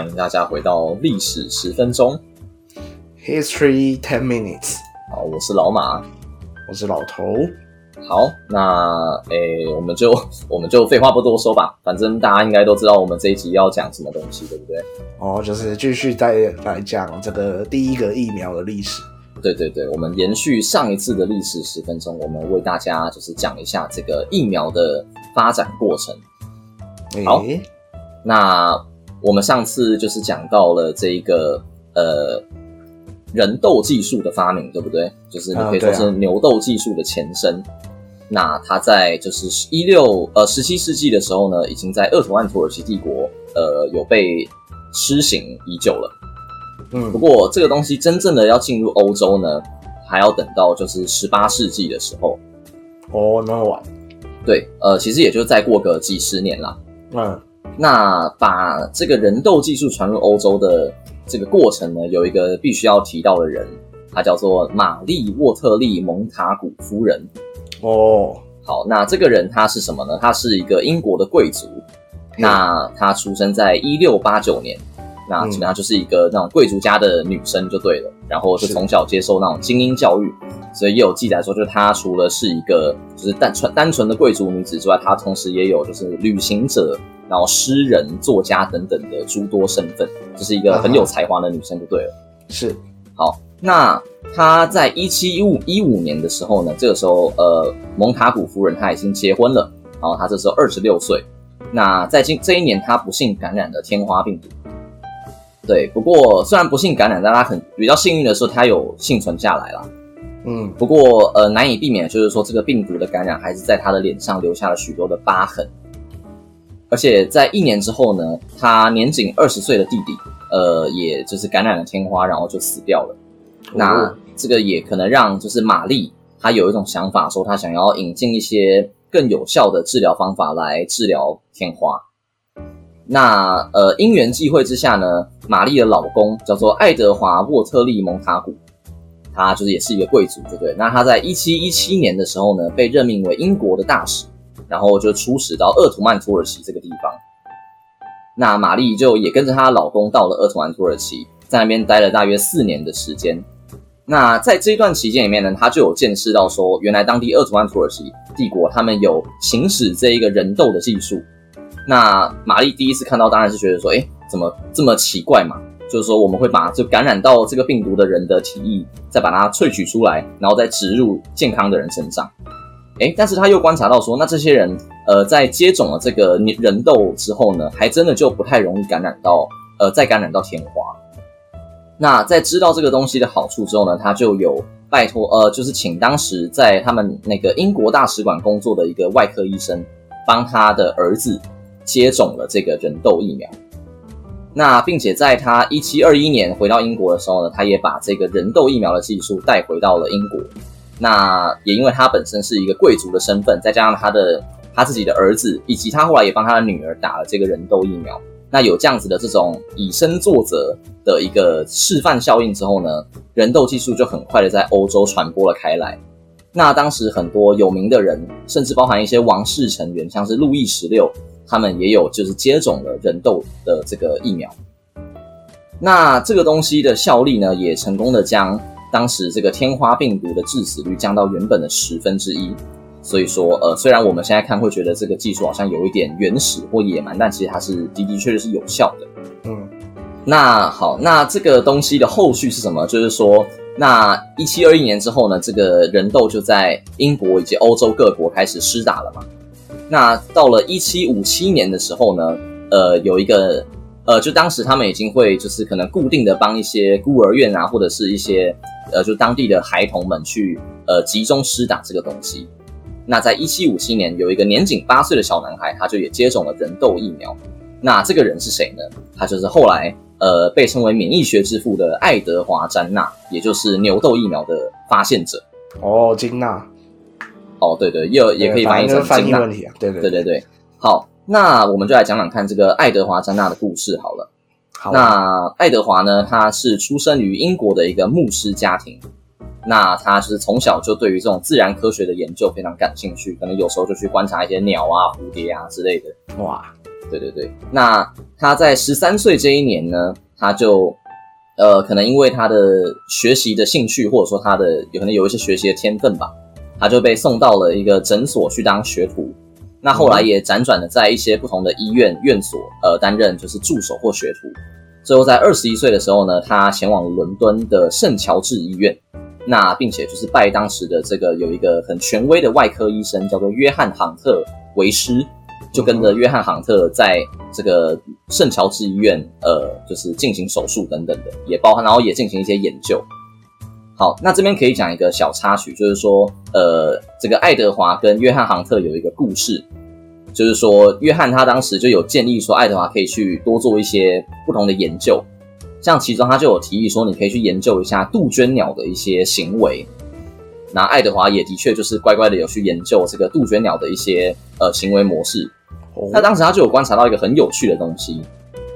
好，欢迎大家回到历史十分钟。History Ten Minutes，好，我是老马。我是老头。好，那诶，我们就我们就废话不多说吧，反正大家应该都知道我们这一集要讲什么东西，对不对？哦，就是继续再来讲这个第一个疫苗的历史。对对对，我们延续上一次的历史十分钟，我们为大家就是讲一下这个疫苗的发展过程。好诶那我们上次就是讲到了这一个呃人痘技术的发明，对不对？就是你可以说是牛痘技术的前身。那它在就是一六呃十七世纪的时候呢，已经在鄂图曼土耳其帝国呃有被施行已久了。嗯不，过这个东西真正的要进入欧洲呢，还要等到就是十八世纪的时候。哦，那么晚。对，呃，其实也就再过个几十年啦。嗯，那把这个人痘技术传入欧洲的这个过程呢，有一个必须要提到的人，他叫做玛丽沃特利蒙塔古夫人。哦，好，那这个人他是什么呢？他是一个英国的贵族。那他出生在一六八九年，那嗯基本上就是一个那种贵族家的女生就对了，然后是从小接受那种精英教育，所以也有记载说，就是她除了是一个就是单纯单纯的贵族女子之外，她同时也有就是旅行者，然后诗人、作家等等的诸多身份，就是一个很有才华的女生就对了。是，好，那她在一七一五一五年的时候呢，这个时候呃，蒙塔古夫人她已经结婚了，然后她这时候二十六岁。那在今这一年，她不幸感染了天花病毒。对，不过虽然不幸感染，但他很比较幸运的是，他有幸存下来啦。嗯，不过呃，难以避免，就是说这个病毒的感染还是在他的脸上留下了许多的疤痕。而且在一年之后呢，他年仅二十岁的弟弟，呃，也就是感染了天花，然后就死掉了。那哦这个也可能让就是玛丽她有一种想法，说她想要引进一些更有效的治疗方法来治疗天花。那呃，因缘际会之下呢，玛丽的老公叫做爱德华沃特利蒙塔古，他就是也是一个贵族，对不对？那他在一七一七年的时候呢，被任命为英国的大使，然后就出使到鄂图曼土耳其这个地方。那玛丽就也跟着她老公到了鄂图曼土耳其，在那边待了大约四年的时间。那在这一段期间里面呢，他就有见识到说，原来当地鄂图曼土耳其帝国他们有行使这一个人斗的技术。那玛丽第一次看到，当然是觉得说，哎，怎么这么奇怪嘛？就是说，我们会把就感染到这个病毒的人的体液，再把它萃取出来，然后再植入健康的人身上。哎，但是他又观察到说，那这些人，呃，在接种了这个人痘之后呢，还真的就不太容易感染到，呃，再感染到天花。那在知道这个东西的好处之后呢，他就有拜托，呃，就是请当时在他们那个英国大使馆工作的一个外科医生，帮他的儿子接种了这个人痘疫苗。那并且在他一七二一年回到英国的时候呢，他也把这个人痘疫苗的技术带回到了英国。那也因为他本身是一个贵族的身份，再加上他的他自己的儿子，以及他后来也帮他的女儿打了这个人痘疫苗。那有这样子的这种以身作则的一个示范效应之后呢，人痘技术就很快的在欧洲传播了开来。那当时很多有名的人，甚至包含一些王室成员，像是路易十六，他们也有就是接种了人痘的这个疫苗。那这个东西的效力呢，也成功的将当时这个天花病毒的致死率降到原本的十分之一。所以说，呃，虽然我们现在看会觉得这个技术好像有一点原始或野蛮，但其实它是的的确确是有效的。嗯，那好，那这个东西的后续是什么？就是说，那一七二一年之后呢，这个人痘就在英国以及欧洲各国开始施打了嘛。那到了一七五七年的时候呢，呃，有一个呃，就当时他们已经会就是可能固定的帮一些孤儿院啊，或者是一些呃，就当地的孩童们去呃集中施打这个东西。那在一七五七年，有一个年仅八岁的小男孩，他就也接种了人痘疫苗。那这个人是谁呢？他就是后来呃被称为免疫学之父的爱德华·詹纳，也就是牛痘疫苗的发现者。哦，金娜，哦，对对，也也可以翻译成金纳问题啊，对对对对对，好，那我们就来讲讲看这个爱德华·詹纳的故事好了。好，那爱德华呢，他是出生于英国的一个牧师家庭。那他就是从小就对于这种自然科学的研究非常感兴趣，可能有时候就去观察一些鸟啊、蝴蝶啊之类的。哇，对对对，那他在十三岁这一年呢，他就呃，可能因为他的学习的兴趣，或者说他的有可能有一些学习的天分吧，他就被送到了一个诊所去当学徒。那后来也辗转的在一些不同的医院院所，呃，担任就是助手或学徒。最后在二十一岁的时候呢，他前往伦敦的圣乔治医院，那并且就是拜当时的这个有一个很权威的外科医生，叫做约翰杭特为师。就跟着约翰·杭特在这个圣乔治医院，呃，就是进行手术等等的，也包含，然后也进行一些研究。好，那这边可以讲一个小插曲，就是说，呃，这个爱德华跟约翰·杭特有一个故事，就是说，约翰他当时就有建议说，爱德华可以去多做一些不同的研究，像其中他就有提议说，你可以去研究一下杜鹃鸟的一些行为。那爱德华也的确就是乖乖的有去研究这个杜鹃鸟的一些呃行为模式。那当时他就有观察到一个很有趣的东西，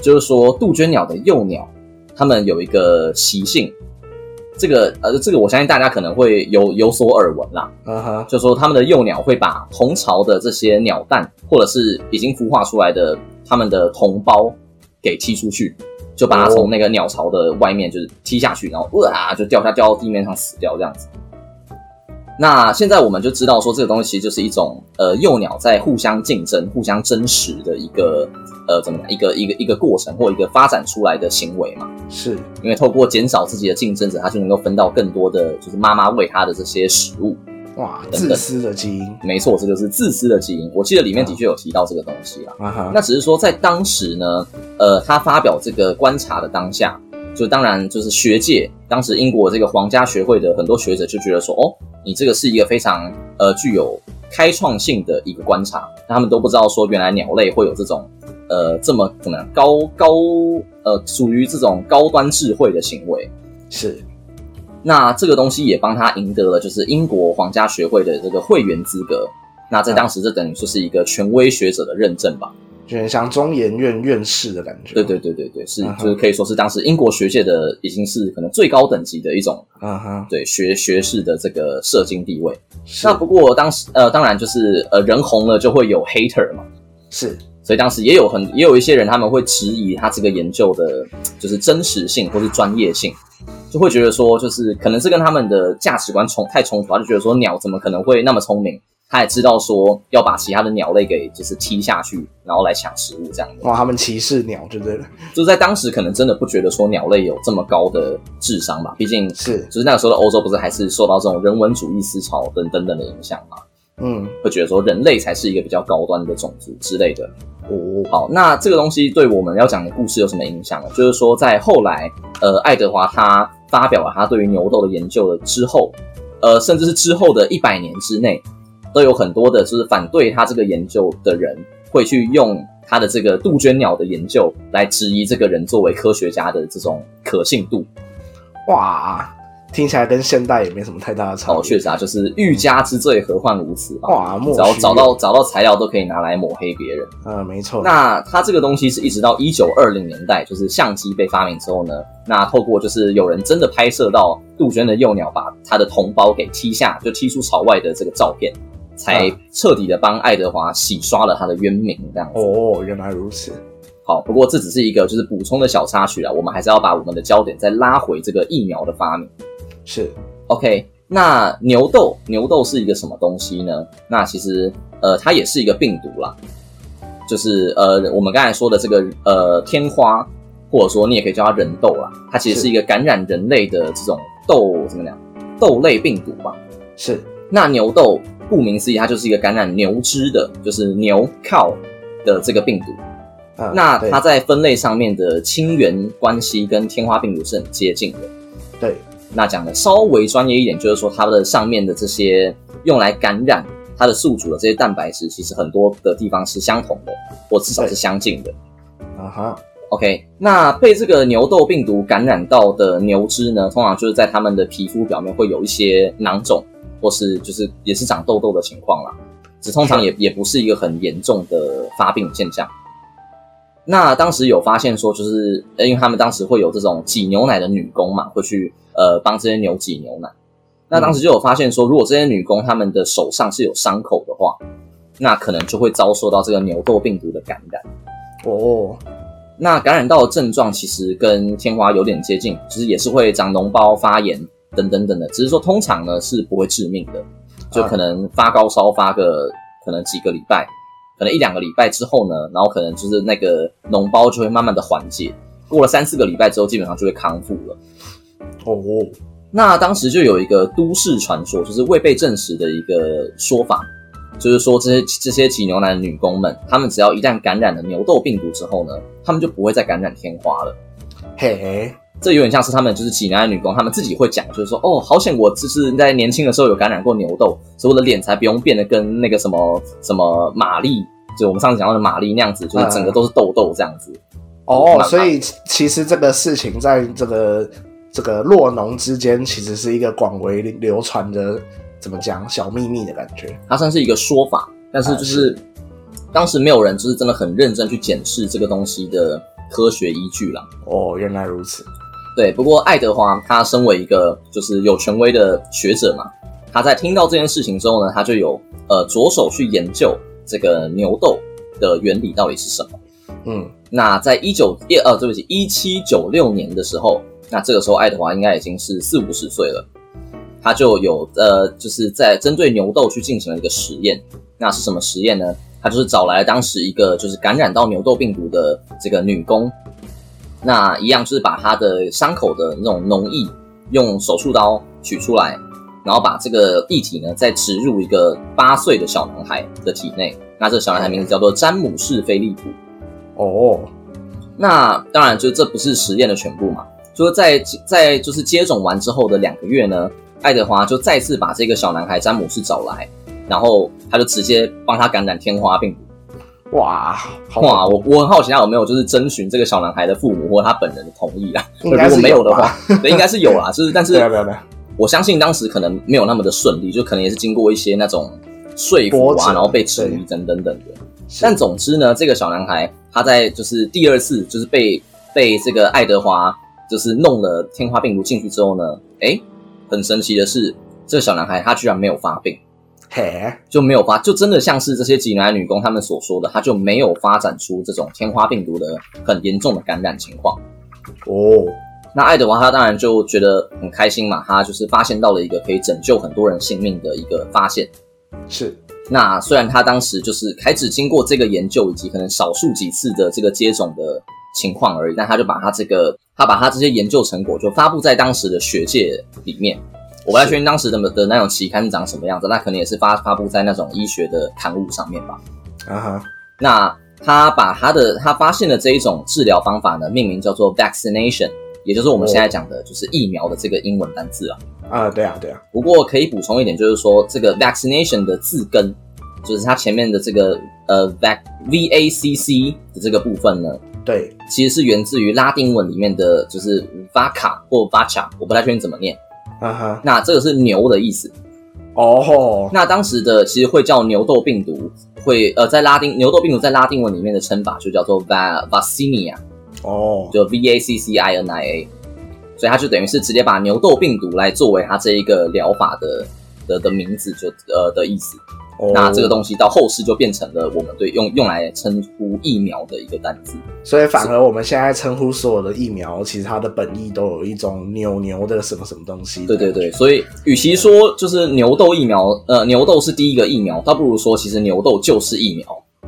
就是说杜鹃鸟的幼鸟，它们有一个习性，这个呃，这个我相信大家可能会有有所耳闻啦。嗯哼，就说他们的幼鸟会把同巢的这些鸟蛋，或者是已经孵化出来的他们的同胞给踢出去，就把它从那个鸟巢的外面就是踢下去，然后哇就掉下掉到地面上死掉这样子。那现在我们就知道说，这个东西其实就是一种呃幼鸟在互相竞争、互相争食的一个呃怎么讲一个一个一个过程或一个发展出来的行为嘛？是因为透过减少自己的竞争者，它就能够分到更多的就是妈妈喂它的这些食物。哇，自私的基因，没错，这就是自私的基因。我记得里面的确有提到这个东西啦。啊哈，那只是说在当时呢，呃，他发表这个观察的当下，就当然就是学界当时英国这个皇家学会的很多学者就觉得说，哦。你这个是一个非常呃具有开创性的一个观察，他们都不知道说原来鸟类会有这种呃这么怎么样高高呃属于这种高端智慧的行为。是，那这个东西也帮他赢得了就是英国皇家学会的这个会员资格，那在当时这等于说是一个权威学者的认证吧。就很像中研院院士的感觉。对对对对对，是就是可以说是当时英国学界的已经是可能最高等级的一种，嗯哼，对学学士的这个社经地位。那不过当时呃，当然就是呃人红了就会有 hater 嘛，是，所以当时也有很也有一些人他们会质疑他这个研究的就是真实性或是专业性，就会觉得说就是可能是跟他们的价值观冲太冲突，他就觉得说鸟怎么可能会那么聪明。他也知道说要把其他的鸟类给就是踢下去，然后来抢食物这样的。哇，他们歧视鸟，对不对？就在当时可能真的不觉得说鸟类有这么高的智商吧，毕竟是就是那个时候的欧洲不是还是受到这种人文主义思潮等等等的影响嘛？嗯，会觉得说人类才是一个比较高端的种族之类的。哦，好，那这个东西对我们要讲的故事有什么影响呢？就是说在后来，呃，爱德华他发表了他对于牛痘的研究了之后，呃，甚至是之后的一百年之内。都有很多的，就是反对他这个研究的人，会去用他的这个杜鹃鸟的研究来质疑这个人作为科学家的这种可信度。哇，听起来跟现代也没什么太大的差别。哦，确实啊，就是欲加之罪，何患无辞嘛。哇，只要找到找到材料，都可以拿来抹黑别人。嗯，没错。那他这个东西是一直到一九二零年代，就是相机被发明之后呢，那透过就是有人真的拍摄到杜鹃的幼鸟把它的同胞给踢下，就踢出巢外的这个照片。才彻底的帮爱德华洗刷了他的冤名，这样子。哦，原来如此。好，不过这只是一个就是补充的小插曲啊，我们还是要把我们的焦点再拉回这个疫苗的发明。是，OK。那牛痘，牛痘是一个什么东西呢？那其实呃，它也是一个病毒啦，就是呃，我们刚才说的这个呃天花，或者说你也可以叫它人痘啦，它其实是一个感染人类的这种痘怎么讲？痘类病毒吧。是。那牛痘。顾名思义，它就是一个感染牛只的，就是牛 cow 的这个病毒。那它在分类上面的亲缘关系跟天花病毒是很接近的。对，那讲的稍微专业一点，就是说它的上面的这些用来感染它的宿主的这些蛋白质，其实很多的地方是相同的，或至少是相近的。啊哈，OK，那被这个牛痘病毒感染到的牛只呢，通常就是在它们的皮肤表面会有一些囊肿。或是就是也是长痘痘的情况啦，只通常也也不是一个很严重的发病现象。那当时有发现说，就是因为他们当时会有这种挤牛奶的女工嘛，会去呃帮这些牛挤牛奶。那当时就有发现说，如果这些女工她们的手上是有伤口的话，那可能就会遭受到这个牛痘病毒的感染。哦，那感染到的症状其实跟天花有点接近，其实也是会长脓包、发炎等等等的，只是说通常呢是不会致命的，就可能发高烧发个可能几个礼拜，可能一两个礼拜之后呢，然后可能就是那个脓包就会慢慢的缓解，过了三四个礼拜之后，基本上就会康复了。哦，那当时就有一个都市传说，就是未被证实的一个说法，就是说这些这些挤牛奶的女工们，她们只要一旦感染了牛痘病毒之后呢，她们就不会再感染天花了。嘿，这有点像是他们就是济南的女工，他们自己会讲，就是说哦，好险我就是在年轻的时候有感染过牛痘，所以我的脸才不用变得跟那个什么什么玛丽，就我们上次讲到的玛丽那样子，就是整个都是痘痘这样子。哦，慢所以其实这个事情在这个这个落农之间，其实是一个广为流传的怎么讲小秘密的感觉。它算是一个说法，但是就是当时没有人就是真的很认真去检视这个东西的科学依据啦。哦，原来如此。对，不过爱德华他身为一个就是有权威的学者嘛，他在听到这件事情之后呢，他就有呃着手去研究这个牛痘的原理到底是什么。嗯，那在一九一呃，对不起，一七九六年的时候，那这个时候爱德华应该已经是四五十岁了，他就有呃，就是在针对牛痘去进行了一个实验。那是什么实验呢？他就是找来当时一个就是感染到牛痘病毒的这个女工，那一样就是把他的伤口的那种脓液用手术刀取出来，然后把这个液体呢再植入一个八岁的小男孩的体内。那这个小男孩名字叫做詹姆士·菲利普。哦，那当然，就这不是实验的全部嘛。就是在在就是接种完之后的两个月呢，爱德华就再次把这个小男孩詹姆士找来，然后他就直接帮他感染天花病毒。哇，好哇，我我很好奇他有没有就是征询这个小男孩的父母或他本人的同意啊？如果没有的话，对，应该是有啦。就是但是没有没有没有，我相信当时可能没有那么的顺利，就可能也是经过一些那种说服啊，然后被质疑等等等的。但总之呢，这个小男孩他在就是第二次就是被被这个爱德华就是弄了天花病毒进去之后呢，诶，很神奇的是，这个小男孩他居然没有发病，嘿，就没有发，就真的像是这些济南女工他们所说的，他就没有发展出这种天花病毒的很严重的感染情况。哦，那爱德华他当然就觉得很开心嘛，他就是发现到了一个可以拯救很多人性命的一个发现。是那虽然他当时就是还只经过这个研究以及可能少数几次的这个接种的情况而已，但他就把他这个他把他这些研究成果就发布在当时的学界里面。我不太确定当时的的那种期刊是长什么样子，那可能也是发发布在那种医学的刊物上面吧。啊哈，那他把他的他发现的这一种治疗方法呢，命名叫做 vaccination，也就是我们现在讲的就是疫苗的这个英文单字啊。啊，对啊对啊，不过可以补充一点，就是说这个 vaccination 的字根，就是它前面的这个呃 vac v a c c 的这个部分呢，对，其实是源自于拉丁文里面的就是 vaca 或 vaca，我不太确定怎么念。啊哈，那这个是牛的意思。哦，那当时的其实会叫牛痘病毒，会呃在拉丁牛痘病毒在拉丁文里面的称法就叫做 va vaccinia，哦，就 v a c c i n i a，所以它就等于是直接把牛痘病毒来作为它这一个疗法的的的名字就呃的意思。哦那这个东西到后世就变成了我们对用用来称呼疫苗的一个单字。所以反而我们现在称呼所有的疫苗，其实它的本意都有一种牛牛的什么什么东西。对对对，，所以与其说就是牛痘疫苗，呃，牛痘是第一个疫苗，倒不如说其实牛痘就是疫苗。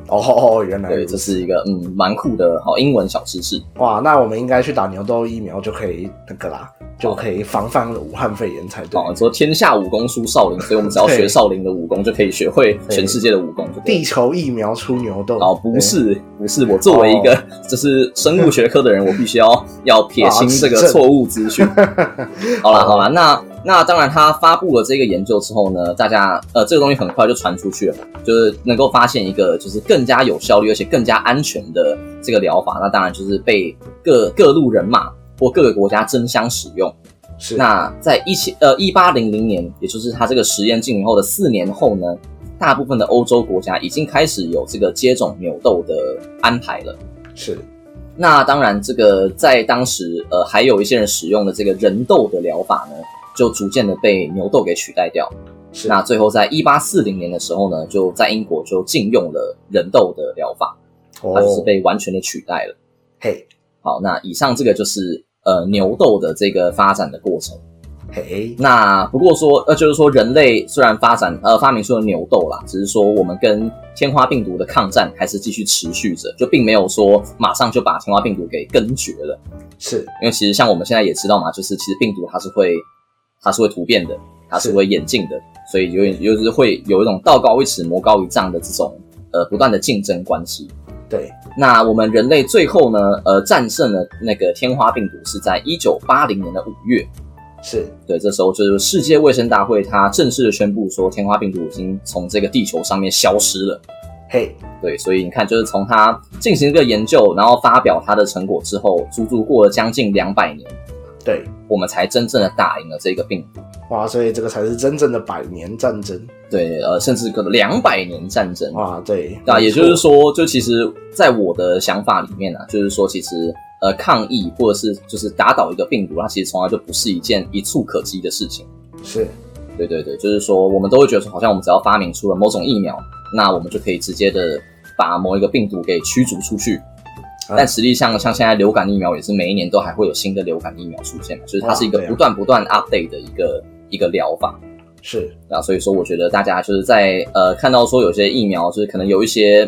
哦哦，原来对，这是一个嗯蛮酷的好英文小知识。哇，那我们应该去打牛痘疫苗就可以那个啦，就可以防范武汉肺炎才对。哦，说天下武功出少林，所以我们只要 学少林的武功，就可以学会全世界的武功，地球疫苗出牛痘。哦，不是，不是，我作为一个就是生物学科的人，我必须要要撇清这个错误资讯。好啦，好啦，那那当然，他发布了这个研究之后呢，大家呃，这个东西很快就传出去了，就是能够发现一个就是更加有效率而且更加安全的这个疗法，那当然就是被各各路人马或各个国家争相使用。是那在一七呃一八零零年，也就是他这个实验进行后的四年后呢，大部分的欧洲国家已经开始有这个接种牛痘的安排了。是那当然，这个在当时呃还有一些人使用的这个人痘的疗法呢，就逐渐的被牛痘给取代掉。是那最后在一八四零年的时候呢，就在英国就禁用了人痘的疗法。它就是被完全的取代了。嘿，好，那以上这个就是呃牛痘的这个发展的过程。嘿，那不过说，呃，就是说人类虽然发展呃发明出了牛痘啦，只是说我们跟天花病毒的抗战还是继续持续着，就并没有说马上就把天花病毒给根绝了。是因为其实像我们现在也知道嘛，就是其实病毒它是会它是会突变的，它是是会演进的，所以有点就是会有一种道高一尺魔高一丈的这种呃不断的竞争关系。对，那我们人类最后呢，呃，战胜了那个天花病毒是在一九八零年的五月。是对，这时候就是世界卫生大会，它正式的宣布说，天花病毒已经从这个地球上面消失了。嘿，对，所以你看，就是从它进行一个研究，然后发表它的成果之后，足足过了将近两百年，对，我们才真正的打赢了这个病毒。哇，所以这个才是真正的百年战争对，呃，甚至可能两百年战争。哇，对，那啊，也就是说，就其实，在我的想法里面啊，就是说，其实呃，抗疫或者是就是打倒一个病毒，它其实从来就不是一件一触可及的事情。是对对对，就是说，我们都会觉得说，好像我们只要发明出了某种疫苗，那我们就可以直接的把某一个病毒给驱逐出去。嗯但实际上，像现在流感疫苗也是每一年都还会有新的流感疫苗出现嘛，就是它是一个不断不断 update 的一个一个疗法。是。啊，所以说我觉得大家就是在呃看到说有些疫苗就是可能有一些，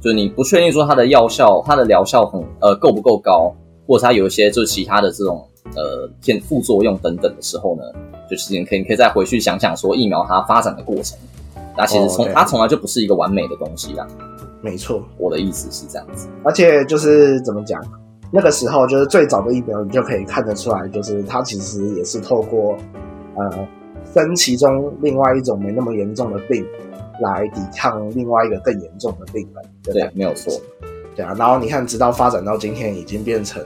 就是你不确定说它的药效、它的疗效很呃够不够高，或者它有一些就是其他的这种呃片副作用等等的时候呢，就是你可以你可以再回去想想说疫苗它发展的过程，那其实从、哦它从来就不是一个完美的东西啦。没错，我的意思是这样子，而且就是怎么讲，那个时候就是最早的疫苗，你就可以看得出来，就是它其实也是透过呃生其中另外一种没那么严重的病来抵抗另外一个更严重的病人。对，没有错。对啊，然后你看，直到发展到今天，已经变成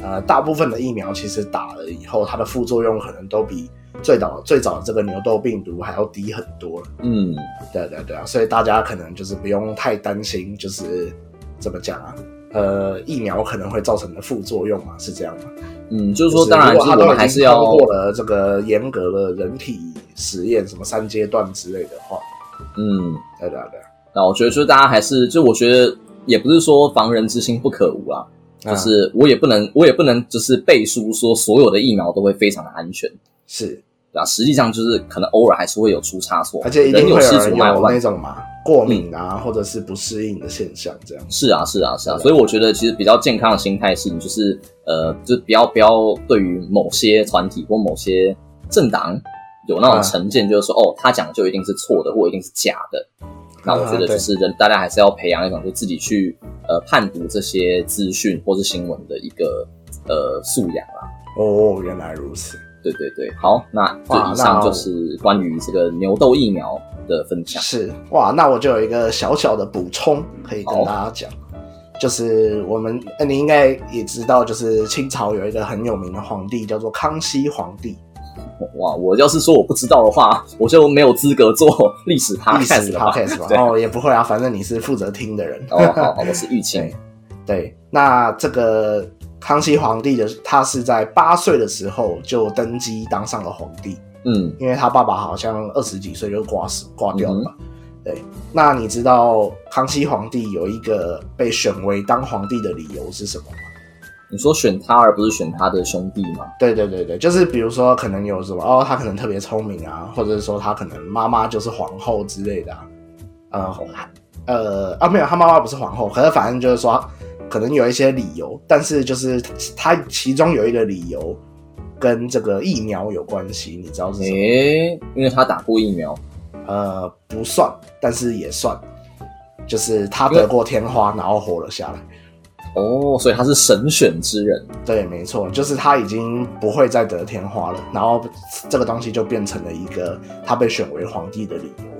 呃大部分的疫苗其实打了以后，它的副作用可能都比最早最早的这个牛痘病毒还要低很多了。嗯，对对对啊，所以大家可能就是不用太担心，就是怎么讲啊？呃，疫苗可能会造成的副作用嘛，是这样吗？嗯，就是说，就是当然，我们还是要通过了这个严格的人体实验，什么三阶段之类的话，嗯，对对对，那我觉得就是大家还是，就我觉得也不是说防人之心不可无啊，啊就是我也不能，我也不能就是背书说所有的疫苗都会非常的安全，是，对吧？实际上就是可能偶尔还是会有出差错，而且一人有失定会有人有那种嘛过敏啊，或者是不适应的现象，这样是啊，是啊，是啊，所以我觉得其实比较健康的心态是，你就是呃，就是不要不要对于某些团体或某些政党有那种嗯成见，就是说、哦，他讲的就一定是错的，或一定是假的。那我觉得就是人，大家还是要培养一种就自己去呃判读这些资讯或是新闻的一个呃素养啦。哦，原来如此。对对对，好，那就以上就是关于这个牛痘疫苗的分享。是哇，那我就有一个小小的补充可以跟大家讲，就是我们呃你应该也知道，就是清朝有一个很有名的皇帝叫做康熙皇帝，哇，我要是说我不知道的话，我就没有资格做历史历 podcast 史了？哦，也不会啊，反正你是负责听的人。哦，好好，我是玉清 对。对，那这个康熙皇帝的他是在八岁的时候就登基当上了皇帝，嗯，因为他爸爸好像二十几岁就挂死挂掉了嗯。对，那你知道康熙皇帝有一个被选为当皇帝的理由是什么吗？你说选他而不是选他的兄弟吗？对对对对，就是比如说可能有什么哦，他可能特别聪明啊，或者是说他可能妈妈就是皇后之类的啊，呃呃啊没有，他妈妈不是皇后，可是反正就是说可能有一些理由，但是就是他其中有一个理由跟这个疫苗有关系，你知道是什么？诶，因为他打过疫苗，呃，不算，但是也算，就是他得过天花，然后活了下来。哦，所以他是神选之人。对，没错，就是他已经不会再得天花了，然后这个东西就变成了一个他被选为皇帝的理由。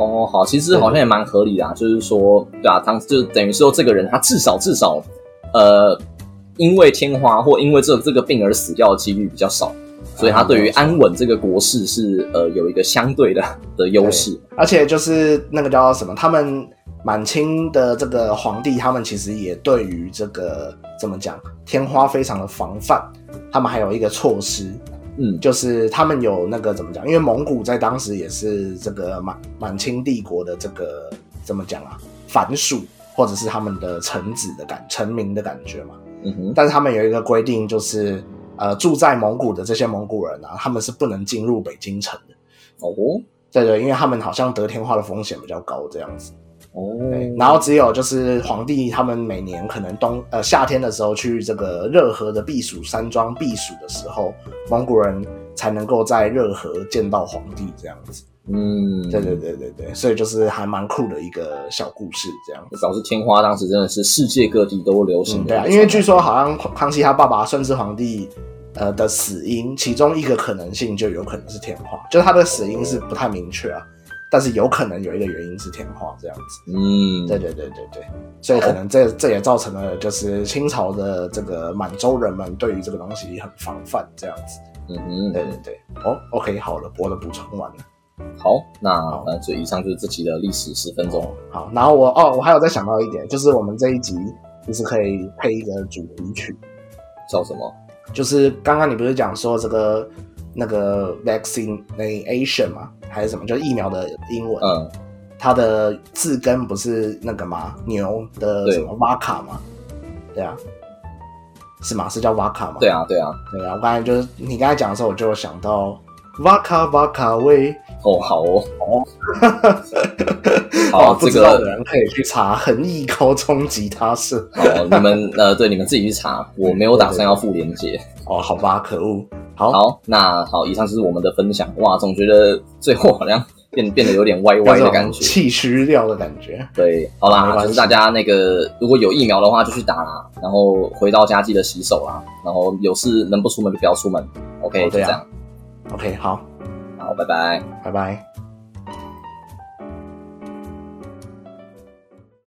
哦，好，其实好像也蛮合理的、啊，就是说，对啊，当就等于说这个人他至少至少，呃，因为天花或因为这这个病而死掉的几率比较少，所以他对于安稳这个国事是呃有一个相对的的优势。而且就是那个叫什么，他们满清的这个皇帝，他们其实也对于这个怎么讲天花非常的防范，他们还有一个措施，嗯，就是他们有那个怎么讲？因为蒙古在当时也是这个满满清帝国的这个怎么讲啊，藩属或或者是他们的臣子的感臣民的感觉嘛。嗯哼，但是他们有一个规定，就是呃，住在蒙古的这些蒙古人啊，他们是不能进入北京城的。哦对对，因为他们好像得天花的风险比较高，这样子。哦，然后只有就是皇帝他们每年可能冬呃夏天的时候去这个热河的避暑山庄避暑的时候，蒙古人才能够在热河见到皇帝这样子。嗯，对对对对对，所以就是还蛮酷的一个小故事这样子。表示天花当时真的是世界各地都流行嗯，对啊。因为据说好像康熙他爸爸顺治皇帝呃的死因，其中一个可能性就有可能是天花，就是他的死因是不太明确啊，但是有可能有一个原因是天花这样子。嗯，对对对对对，所以可能这这也造成了就是清朝的这个满洲人们对于这个东西很防范这样子。嗯哼，对对对，哦，OK，好了，我的补充完了。好，那反正所以以上就是这期的历史十分钟。好，然后我哦，我还有再想到一点，就是我们这一集就是可以配一个主题曲，叫什么？就是刚刚你不是讲说这个那个 vaccination 嘛？还是什么？就是疫苗的英文，嗯，它的字根不是那个吗？牛的什么瓦卡吗？对啊，是吗？是叫瓦卡吗？对啊，对啊。对啊，我刚才就是你刚才讲的时候，我就想到瓦卡瓦卡威。哦，好哦，哦，好，不这个人可以去查恒毅高中吉他社。哦，你们呃，对，你们自己去查，我没有打算要附链接。哦，好吧，可恶。好，好，那好，以上就是我们的分享。哇，总觉得最后好像变变得有点歪歪的感觉。气虚掉的感觉。对，好啦，就是大家那个如果有疫苗的话就去打啦，然后回到家记得洗手啦，然后有事能不出门就不要出门。OK，、就这样。OK，好，好，拜拜。拜拜。